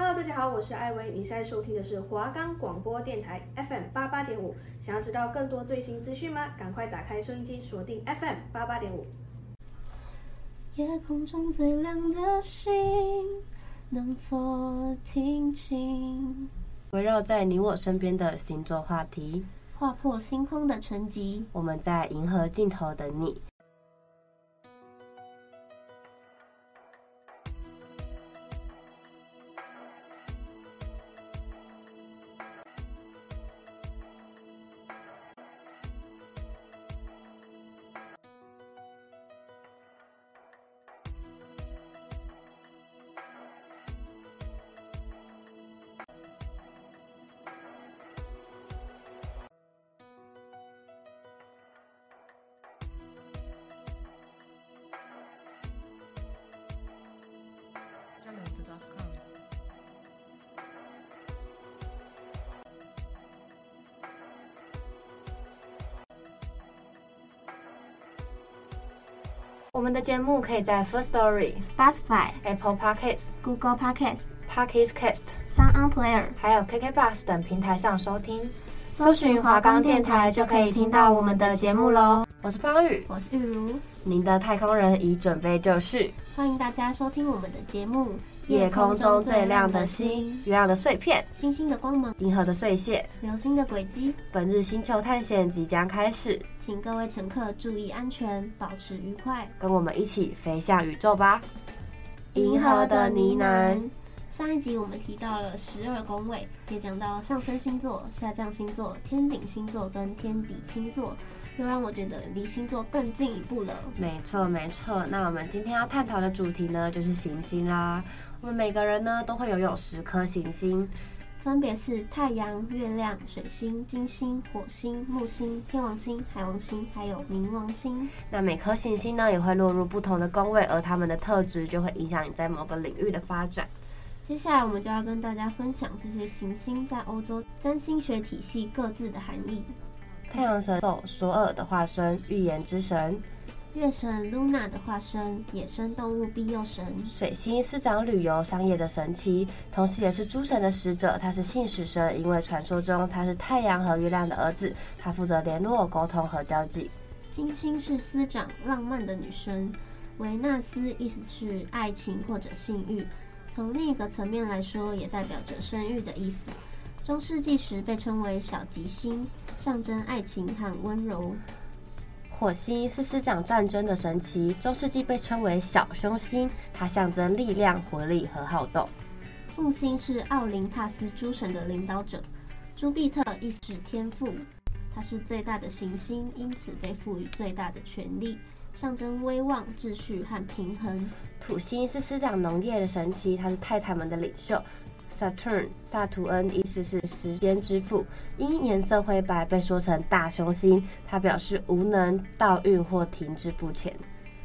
Hello，大家好，我是艾薇，你现在收听的是华冈广播电台 FM 八八点五。想要知道更多最新资讯吗？赶快打开收音机，锁定 FM 八八点五。夜空中最亮的星，能否听清？围绕在你我身边的星座话题，划破星空的沉寂。我们在银河尽头等你。我们的节目可以在 First Story、Spotify、Apple Podcasts、Google Podcasts、Pocket Cast、Sound On Player，还有 KK Bus 等平台上收听。搜寻华冈电台就可以听到我们的节目喽。我是方宇，我是玉如，您的太空人已准备就绪。欢迎大家收听我们的节目。夜空中最亮的星，月亮的碎片，星星的光芒，银河的碎屑，流星的轨迹。本日星球探险即将开始，请各位乘客注意安全，保持愉快，跟我们一起飞向宇宙吧。银河的呢喃。上一集我们提到了十二宫位，也讲到上升星座、下降星座、天顶星座跟天底星座。又让我觉得离星座更进一步了。没错，没错。那我们今天要探讨的主题呢，就是行星啦。我们每个人呢，都会拥有十颗行星，分别是太阳、月亮、水星、金星、火星、木星、天王星、海王星，还有冥王星。那每颗行星呢，也会落入不同的宫位，而它们的特质就会影响你在某个领域的发展。接下来，我们就要跟大家分享这些行星在欧洲占星学体系各自的含义。太阳神兽索尔的化身，预言之神；月神露娜的化身，野生动物庇佑神；水星司掌旅游商业的神奇，同时也是诸神的使者。他是信使神，因为传说中他是太阳和月亮的儿子，他负责联络、沟通和交际。金星是司长浪漫的女神，维纳斯意思是爱情或者性欲，从另一个层面来说，也代表着生育的意思。中世纪时被称为小吉星。象征爱情和温柔。火星是司掌战争的神祇，中世纪被称为小凶星，它象征力量、活力和好动。木星是奥林帕斯诸神的领导者，朱庇特意是天赋，它是最大的行星，因此被赋予最大的权力，象征威望、秩序和平衡。土星是司掌农业的神祇，它是泰坦们的领袖。Saturn，萨图恩意思是时间之父，因颜色灰白被说成大凶星，它表示无能、倒运或停滞不前。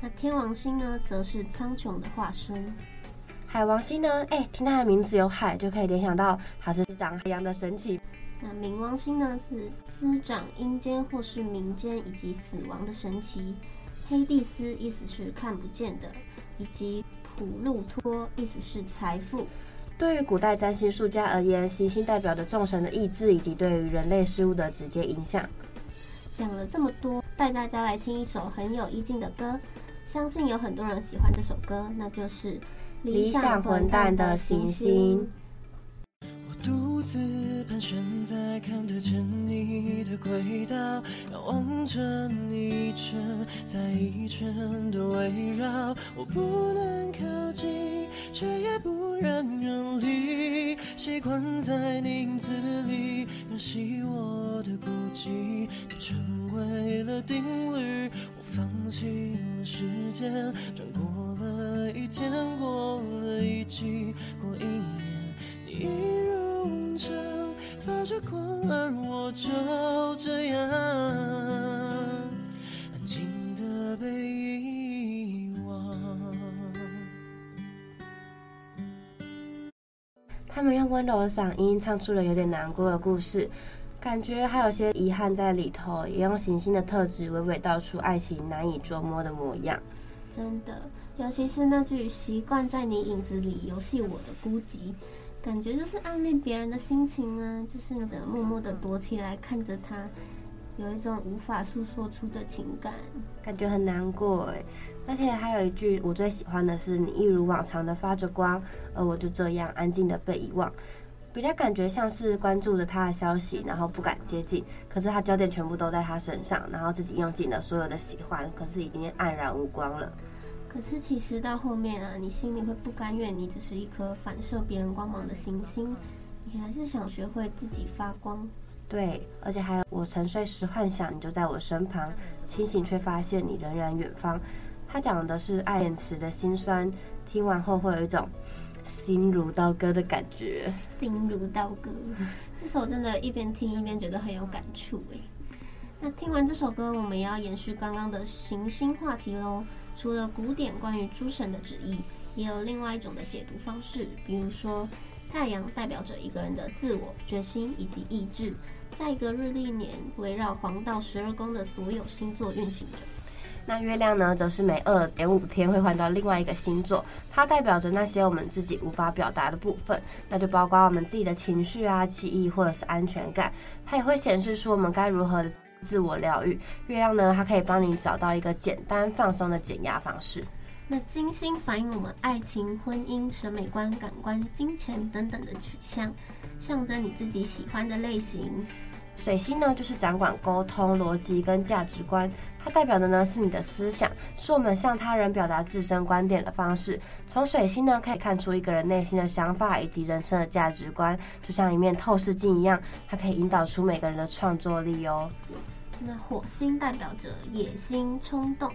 那天王星呢，则是苍穹的化身。海王星呢，哎、欸，听它的名字有海，就可以联想到它是长海洋的神奇。那冥王星呢，是司掌阴间或是民间以及死亡的神奇。黑帝斯意思是看不见的，以及普路托意思是财富。对于古代占星术家而言，行星代表着众神的意志以及对于人类事物的直接影响。讲了这么多，带大家来听一首很有意境的歌，相信有很多人喜欢这首歌，那就是《理想混蛋的行星》。独自盘旋在看得见你的轨道，仰望着你一圈再一圈的围绕，我不能靠近，却也不愿远离，习惯在你影子里游戏我的孤寂，你成为了定律，我放弃了时间，转过了一天，过了一季，温柔的嗓音唱出了有点难过的故事，感觉还有些遗憾在里头，也用行星的特质娓娓道出爱情难以捉摸的模样。真的，尤其是那句“习惯在你影子里游戏我的孤寂”。感觉就是暗恋别人的心情啊，就是你只能默默的躲起来看着他，有一种无法诉说出的情感，感觉很难过哎。而且还有一句我最喜欢的是“你一如往常的发着光，而我就这样安静的被遗忘”，比较感觉像是关注着他的消息，然后不敢接近，可是他焦点全部都在他身上，然后自己用尽了所有的喜欢，可是已经黯然无光了。可是其实到后面啊，你心里会不甘愿，你只是一颗反射别人光芒的行星，你还是想学会自己发光。对，而且还有我沉睡时幻想你就在我身旁，清醒却发现你仍然远方。他讲的是爱恋时的辛酸，听完后会有一种心如刀割的感觉。心如刀割，这首真的，一边听一边觉得很有感触哎。那听完这首歌，我们也要延续刚刚的行星话题喽。除了古典关于诸神的旨意，也有另外一种的解读方式。比如说，太阳代表着一个人的自我决心以及意志，在一个日历年围绕黄道十二宫的所有星座运行着。那月亮呢，则是每二点五天会换到另外一个星座，它代表着那些我们自己无法表达的部分，那就包括我们自己的情绪啊、记忆或者是安全感。它也会显示出我们该如何。自我疗愈，月亮呢，它可以帮你找到一个简单放松的减压方式。那金星反映我们爱情、婚姻、审美观、感官、金钱等等的取向，象征你自己喜欢的类型。水星呢，就是掌管沟通、逻辑跟价值观，它代表的呢是你的思想，是我们向他人表达自身观点的方式。从水星呢，可以看出一个人内心的想法以及人生的价值观，就像一面透视镜一样，它可以引导出每个人的创作力哦。那火星代表着野心、冲动，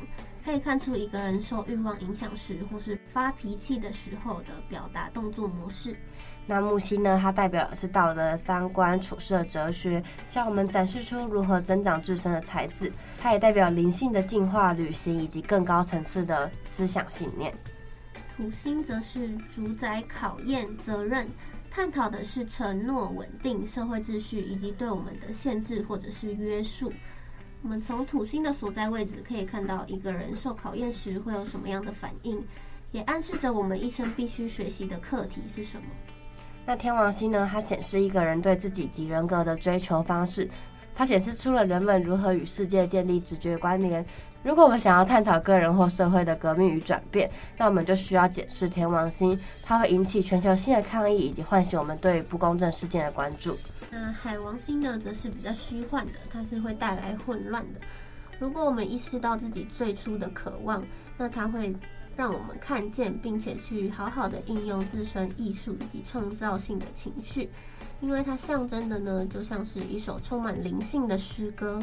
可以看出一个人受欲望影响时，或是发脾气的时候的表达动作模式。那木星呢？它代表的是道德、三观、处事的哲学，向我们展示出如何增长自身的才智。它也代表灵性的进化、旅行以及更高层次的思想信念。土星则是主宰考验、责任。探讨的是承诺、稳定、社会秩序以及对我们的限制或者是约束。我们从土星的所在位置可以看到一个人受考验时会有什么样的反应，也暗示着我们一生必须学习的课题是什么。那天王星呢？它显示一个人对自己及人格的追求方式，它显示出了人们如何与世界建立直觉关联。如果我们想要探讨个人或社会的革命与转变，那我们就需要检视天王星，它会引起全球性的抗议，以及唤醒我们对不公正事件的关注。那海王星呢，则是比较虚幻的，它是会带来混乱的。如果我们意识到自己最初的渴望，那它会让我们看见，并且去好好的应用自身艺术以及创造性的情绪，因为它象征的呢，就像是一首充满灵性的诗歌。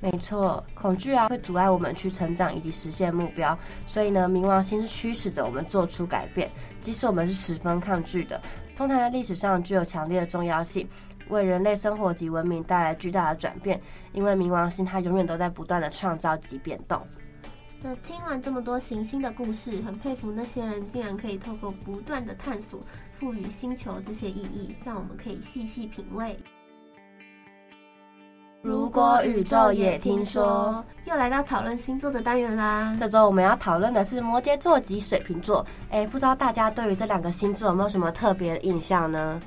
没错，恐惧啊会阻碍我们去成长以及实现目标，所以呢，冥王星是驱使着我们做出改变，即使我们是十分抗拒的。通常在历史上具有强烈的重要性，为人类生活及文明带来巨大的转变。因为冥王星它永远都在不断的创造及变动。那听完这么多行星的故事，很佩服那些人竟然可以透过不断的探索，赋予星球这些意义，让我们可以细细品味。如果宇宙也听说，又来到讨论星座的单元啦。这周我们要讨论的是摩羯座及水瓶座。哎，不知道大家对于这两个星座有没有什么特别的印象呢？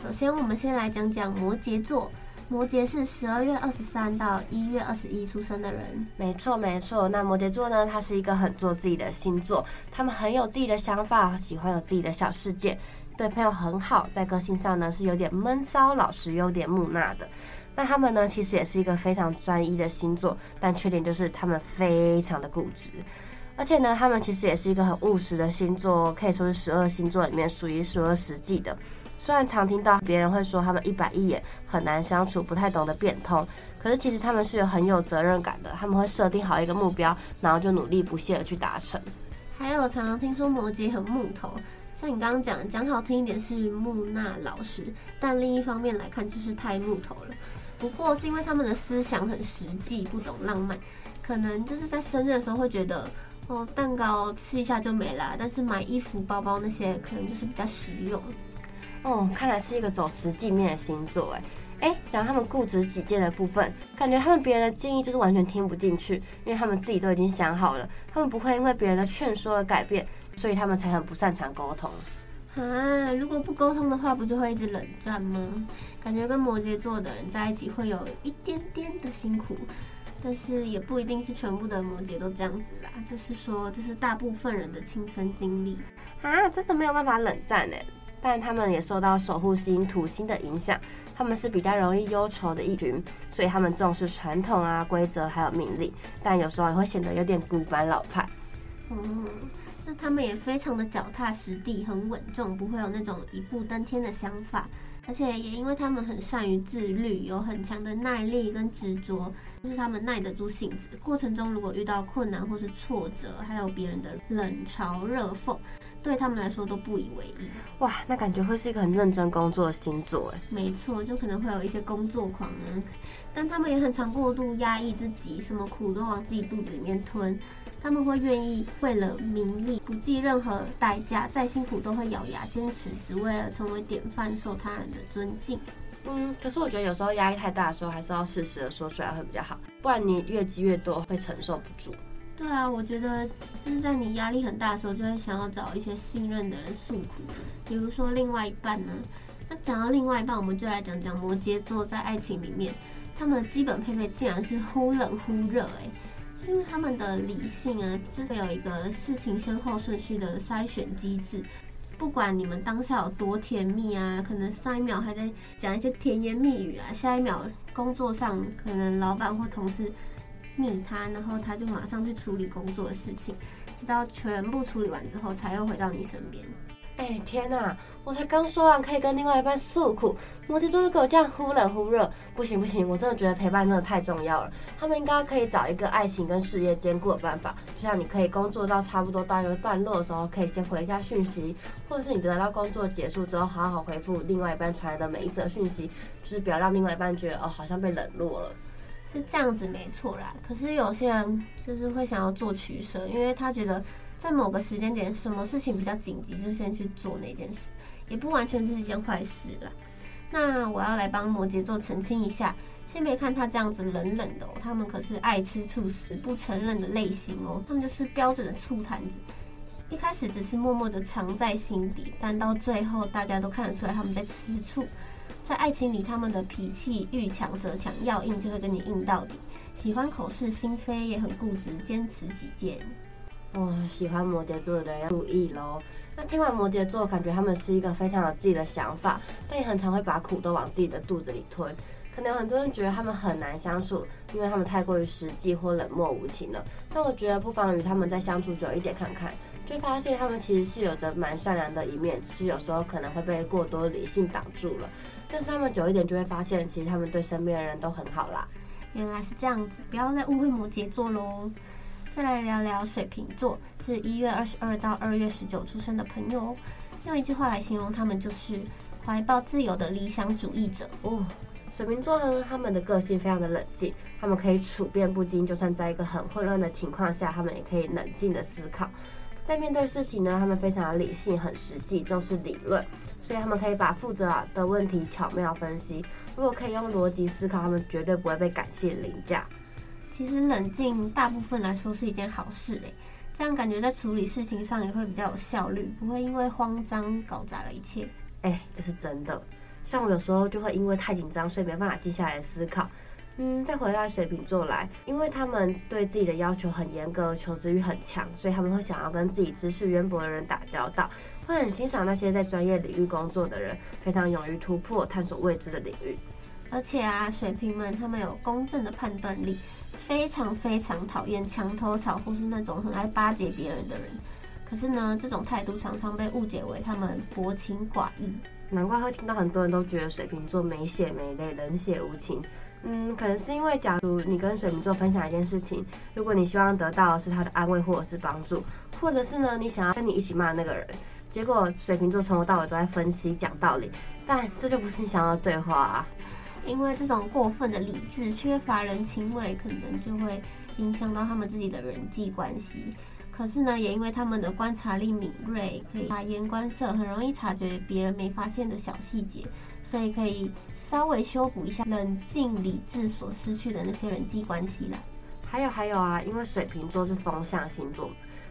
首先我们先来讲讲摩羯座。摩羯是十二月二十三到一月二十一出生的人。没错，没错。那摩羯座呢，他是一个很做自己的星座，他们很有自己的想法，喜欢有自己的小世界，对朋友很好，在个性上呢是有点闷骚、老实、有点木讷的。那他们呢，其实也是一个非常专一的星座，但缺点就是他们非常的固执，而且呢，他们其实也是一个很务实的星座，可以说是十二星座里面数一数二实际的。虽然常听到别人会说他们一板一眼，很难相处，不太懂得变通，可是其实他们是有很有责任感的，他们会设定好一个目标，然后就努力不懈的去达成。还有常常听说摩羯很木头。像你刚刚讲，讲好听一点是木讷老实，但另一方面来看就是太木头了。不过是因为他们的思想很实际，不懂浪漫，可能就是在生日的时候会觉得，哦，蛋糕吃一下就没了，但是买衣服、包包那些可能就是比较实用。哦，看来是一个走实际面的星座，哎，哎，讲他们固执己见的部分，感觉他们别人的建议就是完全听不进去，因为他们自己都已经想好了，他们不会因为别人的劝说而改变。所以他们才很不擅长沟通。啊，如果不沟通的话，不就会一直冷战吗？感觉跟摩羯座的人在一起会有一点点的辛苦，但是也不一定是全部的摩羯都这样子啦。就是说，这是大部分人的亲身经历啊，真的没有办法冷战呢。但他们也受到守护星土星的影响，他们是比较容易忧愁的一群，所以他们重视传统啊、规则还有命令，但有时候也会显得有点古板老派。嗯。那他们也非常的脚踏实地，很稳重，不会有那种一步登天的想法。而且也因为他们很善于自律，有很强的耐力跟执着，就是他们耐得住性子。过程中如果遇到困难或是挫折，还有别人的冷嘲热讽，对他们来说都不以为意。哇，那感觉会是一个很认真工作的星座哎。没错，就可能会有一些工作狂啊，但他们也很常过度压抑自己，什么苦都往自己肚子里面吞。他们会愿意为了名利不计任何代价，再辛苦都会咬牙坚持，只为了成为典范，受他人的尊敬。嗯，可是我觉得有时候压力太大的时候，还是要适时的说出来会比较好，不然你越积越多，会承受不住。对啊，我觉得就是在你压力很大的时候，就会想要找一些信任的人诉苦，比如说另外一半呢。那讲到另外一半，我们就来讲讲摩羯座在爱情里面，他们的基本配备竟然是忽冷忽热，哎。因为他们的理性啊，就是有一个事情先后顺序的筛选机制。不管你们当下有多甜蜜啊，可能上一秒还在讲一些甜言蜜语啊，下一秒工作上可能老板或同事密他，然后他就马上去处理工作的事情，直到全部处理完之后，才又回到你身边。哎、天哪！我才刚说完可以跟另外一半诉苦，摩羯座就给我这样忽冷忽热，不行不行！我真的觉得陪伴真的太重要了。他们应该可以找一个爱情跟事业兼顾的办法，就像你可以工作到差不多到一个段落的时候，可以先回一下讯息，或者是你得到工作结束之后，好好回复另外一半传来的每一则讯息，就是不要让另外一半觉得哦好像被冷落了。是这样子没错啦，可是有些人就是会想要做取舍，因为他觉得。在某个时间点，什么事情比较紧急，就先去做那件事，也不完全是一件坏事啦。那我要来帮摩羯座澄清一下，先别看他这样子冷冷的，他们可是爱吃醋、死不承认的类型哦，他们就是标准的醋坛子。一开始只是默默的藏在心底，但到最后大家都看得出来他们在吃醋。在爱情里，他们的脾气遇强则强，要硬就会跟你硬到底，喜欢口是心非，也很固执，坚持己见。哦，喜欢摩羯座的人要注意喽。那听完摩羯座，感觉他们是一个非常有自己的想法，但也很常会把苦都往自己的肚子里吞。可能很多人觉得他们很难相处，因为他们太过于实际或冷漠无情了。但我觉得不妨与他们再相处久一点看看，就发现他们其实是有着蛮善良的一面，只是有时候可能会被过多理性挡住了。但是他们久一点就会发现，其实他们对身边的人都很好啦。原来是这样子，不要再误会摩羯座喽。再来聊聊水瓶座，是一月二十二到二月十九出生的朋友。用一句话来形容他们，就是怀抱自由的理想主义者哦。水瓶座呢，他们的个性非常的冷静，他们可以处变不惊，就算在一个很混乱的情况下，他们也可以冷静的思考。在面对事情呢，他们非常的理性，很实际，重视理论，所以他们可以把复杂的问题巧妙分析。如果可以用逻辑思考，他们绝对不会被感性凌驾。其实冷静大部分来说是一件好事诶，这样感觉在处理事情上也会比较有效率，不会因为慌张搞砸了一切。哎，这是真的。像我有时候就会因为太紧张，所以没办法静下来思考。嗯，再回到水瓶座来，因为他们对自己的要求很严格，求知欲很强，所以他们会想要跟自己知识渊博的人打交道，会很欣赏那些在专业领域工作的人，非常勇于突破、探索未知的领域。而且啊，水瓶们他们有公正的判断力。非常非常讨厌墙头草或是那种很爱巴结别人的人，可是呢，这种态度常常被误解为他们薄情寡义。难怪会听到很多人都觉得水瓶座没血没泪、冷血无情。嗯，可能是因为假如你跟水瓶座分享一件事情，如果你希望得到的是他的安慰或者是帮助，或者是呢，你想要跟你一起骂那个人，结果水瓶座从头到尾都在分析讲道理，但这就不是你想要的对话啊。因为这种过分的理智、缺乏人情味，可能就会影响到他们自己的人际关系。可是呢，也因为他们的观察力敏锐，可以察言观色，很容易察觉别人没发现的小细节，所以可以稍微修补一下冷静理智所失去的那些人际关系啦。还有还有啊，因为水瓶座是风象星座，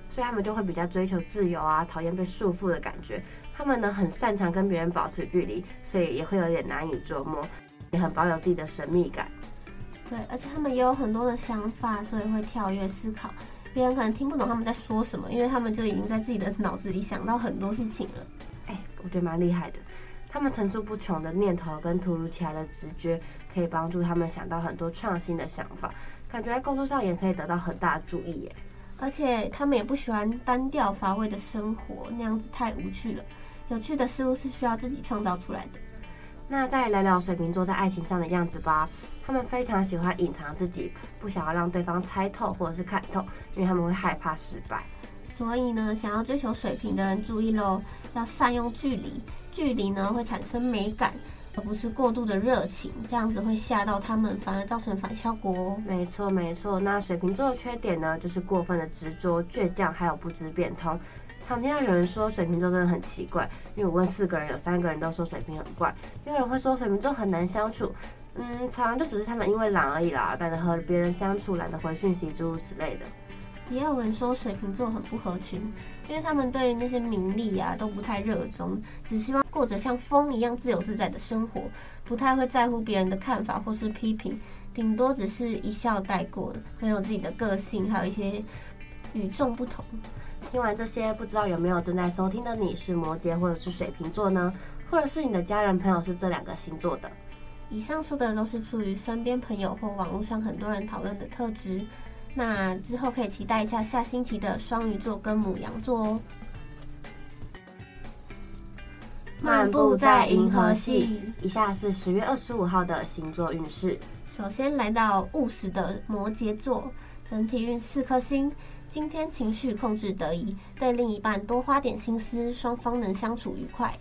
所以他们就会比较追求自由啊，讨厌被束缚的感觉。他们呢很擅长跟别人保持距离，所以也会有点难以捉摸，也很保有自己的神秘感。对，而且他们也有很多的想法，所以会跳跃思考。别人可能听不懂他们在说什么，因为他们就已经在自己的脑子里想到很多事情了。哎，我觉得蛮厉害的。他们层出不穷的念头跟突如其来的直觉，可以帮助他们想到很多创新的想法，感觉在工作上也可以得到很大的注意耶。而且他们也不喜欢单调乏味的生活，那样子太无趣了。有趣的事物是需要自己创造出来的。那再聊聊水瓶座在爱情上的样子吧。他们非常喜欢隐藏自己，不想要让对方猜透或者是看透，因为他们会害怕失败。所以呢，想要追求水瓶的人注意喽，要善用距离。距离呢会产生美感，而不是过度的热情，这样子会吓到他们，反而造成反效果哦。没错没错。那水瓶座的缺点呢，就是过分的执着、倔强，还有不知变通。常听到有人说水瓶座真的很奇怪，因为我问四个人，有三个人都说水瓶很怪。也有人会说水瓶座很难相处，嗯，常常就只是他们因为懒而已啦，懒得和别人相处，懒得回讯息，诸如此类的。也有人说水瓶座很不合群，因为他们对那些名利啊都不太热衷，只希望过着像风一样自由自在的生活，不太会在乎别人的看法或是批评，顶多只是一笑带过，很有自己的个性，还有一些与众不同。听完这些，不知道有没有正在收听的你是摩羯或者是水瓶座呢？或者是你的家人朋友是这两个星座的？以上说的都是出于身边朋友或网络上很多人讨论的特质。那之后可以期待一下下星期的双鱼座跟母羊座哦。漫步在银河系，以下是十月二十五号的星座运势。首先来到务实的摩羯座，整体运四颗星。今天情绪控制得宜，对另一半多花点心思，双方能相处愉快。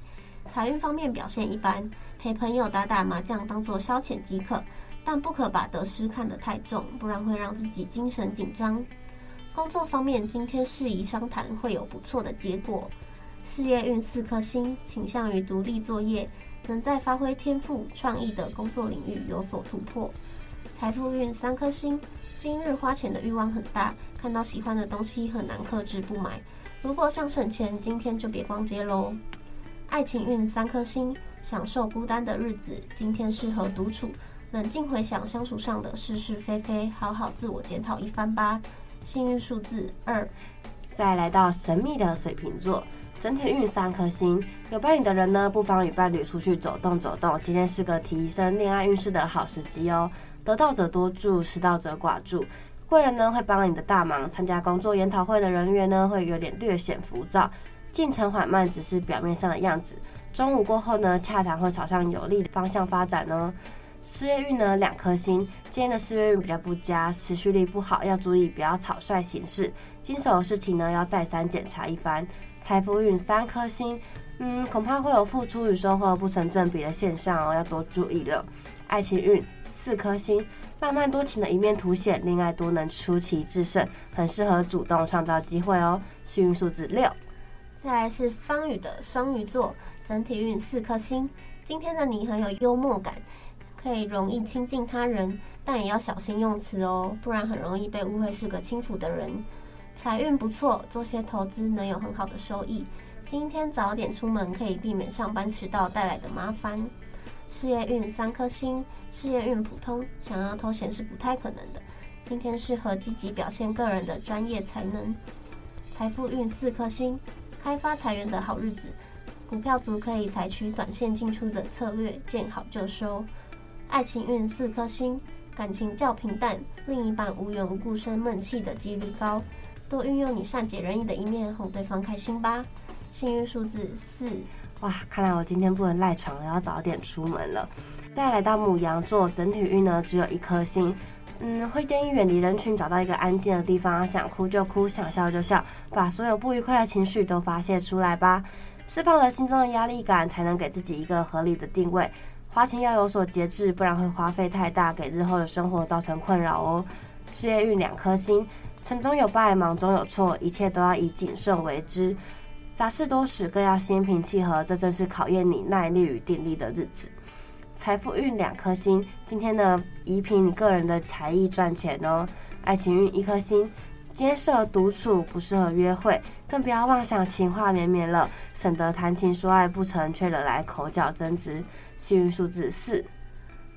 财运方面表现一般，陪朋友打打麻将当做消遣即可，但不可把得失看得太重，不然会让自己精神紧张。工作方面，今天适宜商谈，会有不错的结果。事业运四颗星，倾向于独立作业，能在发挥天赋、创意的工作领域有所突破。财富运三颗星。今日花钱的欲望很大，看到喜欢的东西很难克制不买。如果想省钱，今天就别逛街喽。爱情运三颗星，享受孤单的日子，今天适合独处，冷静回想相处上的是是非非，好好自我检讨一番吧。幸运数字二。再来到神秘的水瓶座，整体运三颗星，有伴侣的人呢，不妨与伴侣出去走动走动，今天是个提升恋爱运势的好时机哦。得道者多助，失道者寡助。贵人呢会帮你的大忙。参加工作研讨会的人员呢会有点略显浮躁，进程缓慢只是表面上的样子。中午过后呢，洽谈会朝向有利的方向发展呢。事业运呢两颗星，今天的事业运比较不佳，持续力不好，要注意不要草率行事。经手的事情呢要再三检查一番。财富运三颗星，嗯，恐怕会有付出与收获不成正比的现象哦，要多注意了。爱情运。四颗星，浪漫多情的一面凸显，恋爱多能出奇制胜，很适合主动创造机会哦。幸运数字六。再来是方宇的双鱼座，整体运四颗星。今天的你很有幽默感，可以容易亲近他人，但也要小心用词哦，不然很容易被误会是个轻浮的人。财运不错，做些投资能有很好的收益。今天早点出门，可以避免上班迟到带来的麻烦。事业运三颗星，事业运普通，想要偷闲是不太可能的。今天适合积极表现个人的专业才能。财富运四颗星，开发财源的好日子。股票族可以采取短线进出的策略，见好就收。爱情运四颗星，感情较平淡，另一半无缘无故生闷气的几率高，多运用你善解人意的一面哄对方开心吧。幸运数字四。哇，看来我今天不能赖床了，要早点出门了。再来到牡羊座，整体运呢只有一颗星，嗯，会建议远离人群，找到一个安静的地方，想哭就哭，想笑就笑，把所有不愉快的情绪都发泄出来吧，释放了心中的压力感，才能给自己一个合理的定位。花钱要有所节制，不然会花费太大，给日后的生活造成困扰哦。事业运两颗星，成中有败，忙中有错，一切都要以谨慎为之。杂事多时，更要心平气和，这正是考验你耐力与定力的日子。财富运两颗星，今天呢，以凭你个人的才艺赚钱哦。爱情运一颗星，今天适合独处，不适合约会，更不要妄想情话绵绵了，省得谈情说爱不成，却惹来口角争执。幸运数字四。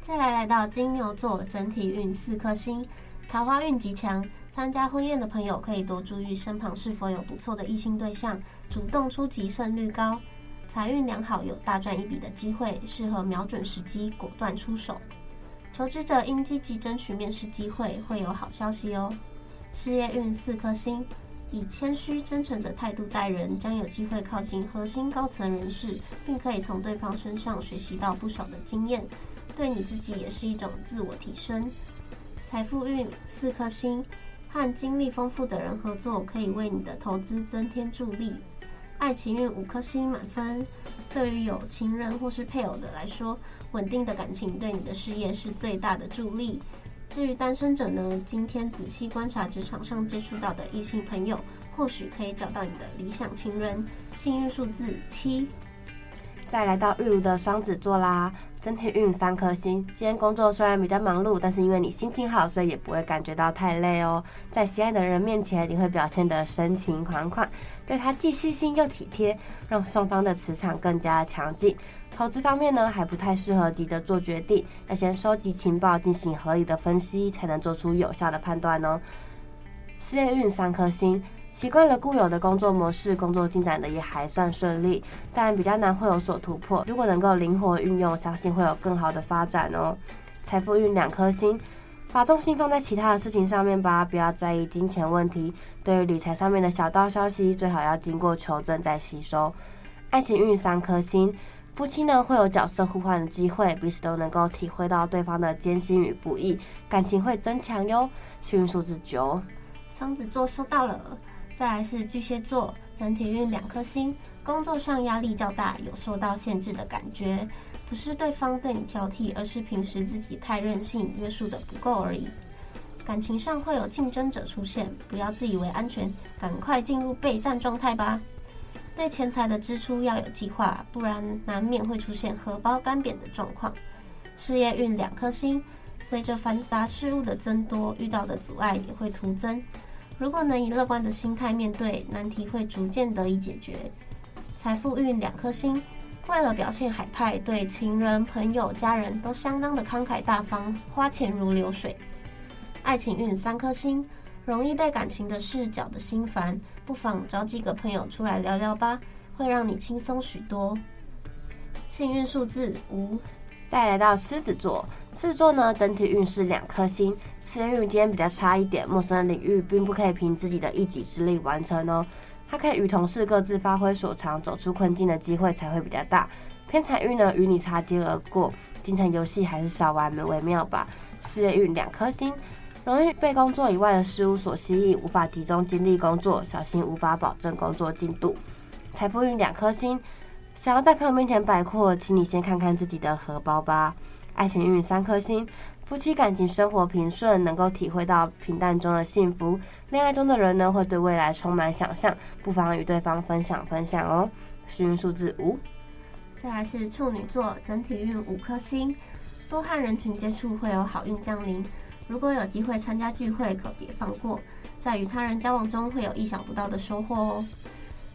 再来来到金牛座，整体运四颗星，桃花运极强。参加婚宴的朋友可以多注意身旁是否有不错的异性对象，主动出击胜率高。财运良好，有大赚一笔的机会，适合瞄准时机，果断出手。求职者应积极争取面试机会，会有好消息哦。事业运四颗星，以谦虚真诚的态度待人，将有机会靠近核心高层人士，并可以从对方身上学习到不少的经验，对你自己也是一种自我提升。财富运四颗星，和经历丰富的人合作，可以为你的投资增添助力。爱情运五颗星满分，对于有情人或是配偶的来说，稳定的感情对你的事业是最大的助力。至于单身者呢，今天仔细观察职场上接触到的异性朋友，或许可以找到你的理想情人。幸运数字七。再来到玉炉的双子座啦，整体运三颗星。今天工作虽然比较忙碌，但是因为你心情好，所以也不会感觉到太累哦。在心爱的人面前，你会表现得深情款款，对他既细心又体贴，让双方的磁场更加强劲。投资方面呢，还不太适合急着做决定，要先收集情报，进行合理的分析，才能做出有效的判断哦。事业运三颗星，习惯了固有的工作模式，工作进展的也还算顺利，但比较难会有所突破。如果能够灵活运用，相信会有更好的发展哦。财富运两颗星，把重心放在其他的事情上面吧，不要在意金钱问题。对于理财上面的小道消息，最好要经过求证再吸收。爱情运三颗星。夫妻呢，会有角色互换的机会，彼此都能够体会到对方的艰辛与不易，感情会增强哟。幸运数字九，双子座收到了。再来是巨蟹座，整体运两颗星，工作上压力较大，有受到限制的感觉，不是对方对你挑剔，而是平时自己太任性，约束的不够而已。感情上会有竞争者出现，不要自以为安全，赶快进入备战状态吧。对钱财的支出要有计划，不然难免会出现荷包干瘪的状况。事业运两颗星，随着繁杂事物的增多，遇到的阻碍也会徒增。如果能以乐观的心态面对，难题会逐渐得以解决。财富运两颗星，为了表现海派，对情人、朋友、家人都相当的慷慨大方，花钱如流水。爱情运三颗星。容易被感情的事搅得心烦，不妨找几个朋友出来聊聊吧，会让你轻松许多。幸运数字五，再来到狮子座，狮子座呢，整体运势两颗星，事业运今天比较差一点，陌生的领域并不可以凭自己的一己之力完成哦，它可以与同事各自发挥所长，走出困境的机会才会比较大。偏财运呢，与你擦肩而过，经常游戏还是少玩为妙吧。事业运两颗星。容易被工作以外的事物所吸引，无法集中精力工作，小心无法保证工作进度。财富运两颗星，想要在朋友面前摆阔，请你先看看自己的荷包吧。爱情运三颗星，夫妻感情生活平顺，能够体会到平淡中的幸福。恋爱中的人呢，会对未来充满想象，不妨与对方分享分享哦。幸运数字五，再来是处女座，整体运五颗星，多和人群接触会有好运降临。如果有机会参加聚会，可别放过。在与他人交往中，会有意想不到的收获哦。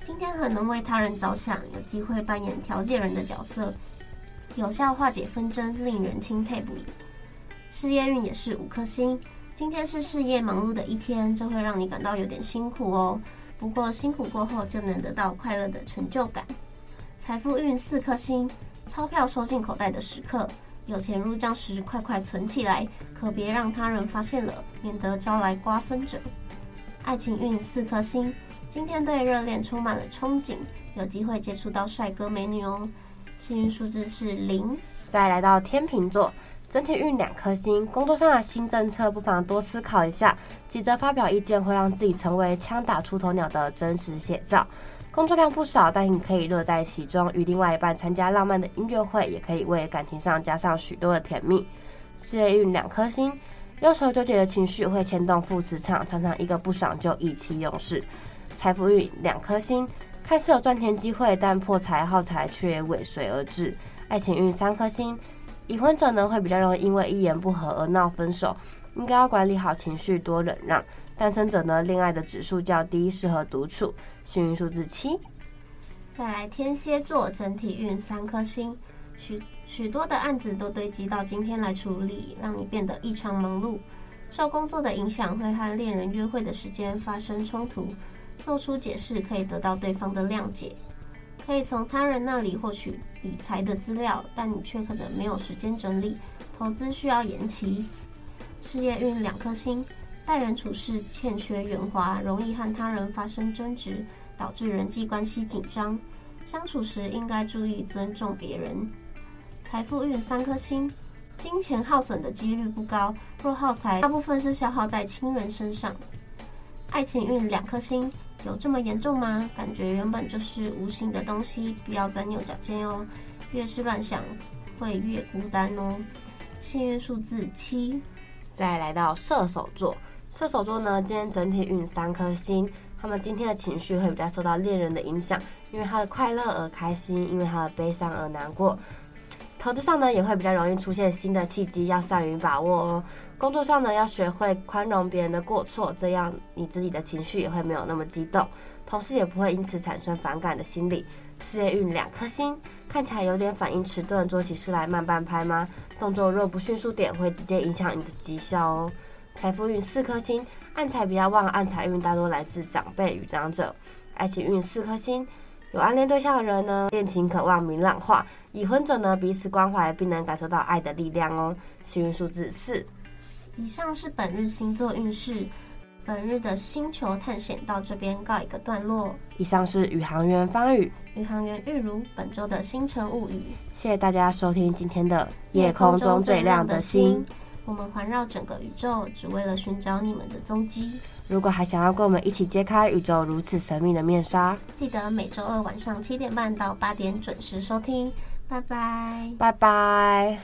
今天很能为他人着想，有机会扮演调解人的角色，有效化解纷争，令人钦佩不已。事业运也是五颗星，今天是事业忙碌的一天，这会让你感到有点辛苦哦。不过辛苦过后，就能得到快乐的成就感。财富运四颗星，钞票收进口袋的时刻。有钱入账时，快快存起来，可别让他人发现了，免得招来瓜分者。爱情运四颗星，今天对热恋充满了憧憬，有机会接触到帅哥美女哦。幸运数字是零。再来到天秤座，整体运两颗星，工作上的新政策不妨多思考一下，急着发表意见会让自己成为枪打出头鸟的真实写照。工作量不少，但你可以乐在其中。与另外一半参加浪漫的音乐会，也可以为感情上加上许多的甜蜜。事业运两颗星，忧愁纠结的情绪会牵动负磁场，常常一个不爽就意气用事。财富运两颗星，看似有赚钱机会，但破财耗财却尾随而至。爱情运三颗星，已婚者呢会比较容易因为一言不合而闹分手。应该要管理好情绪，多忍让。单身者呢，恋爱的指数较低，适合独处。幸运数字七。再来，天蝎座整体运三颗星，许许多的案子都堆积到今天来处理，让你变得异常忙碌。受工作的影响，会和恋人约会的时间发生冲突，做出解释可以得到对方的谅解。可以从他人那里获取理财的资料，但你却可能没有时间整理，投资需要延期。事业运两颗星。待人处事欠缺圆滑，容易和他人发生争执，导致人际关系紧张。相处时应该注意尊重别人。财富运三颗星，金钱耗损的几率不高，若耗财，大部分是消耗在亲人身上。爱情运两颗星，有这么严重吗？感觉原本就是无形的东西，不要钻牛角尖哦。越是乱想，会越孤单哦。幸运数字七，再来到射手座。射手座呢，今天整体运三颗星，他们今天的情绪会比较受到恋人的影响，因为他的快乐而开心，因为他的悲伤而难过。投资上呢，也会比较容易出现新的契机，要善于把握哦。工作上呢，要学会宽容别人的过错，这样你自己的情绪也会没有那么激动，同事也不会因此产生反感的心理。事业运两颗星，看起来有点反应迟钝，做起事来慢半拍吗？动作若不迅速点，会直接影响你的绩效哦。财富运四颗星，暗财比较旺，暗财运大多来自长辈与长者。爱情运四颗星，有暗恋对象的人呢，恋情渴望明朗化；已婚者呢，彼此关怀并能感受到爱的力量哦。幸运数字四。以上是本日星座运势，本日的星球探险到这边告一个段落。以上是宇航员方宇，宇航员玉如本周的星辰物语。谢谢大家收听今天的夜空中最亮的星。我们环绕整个宇宙，只为了寻找你们的踪迹。如果还想要跟我们一起揭开宇宙如此神秘的面纱，记得每周二晚上七点半到八点准时收听。拜拜，拜拜。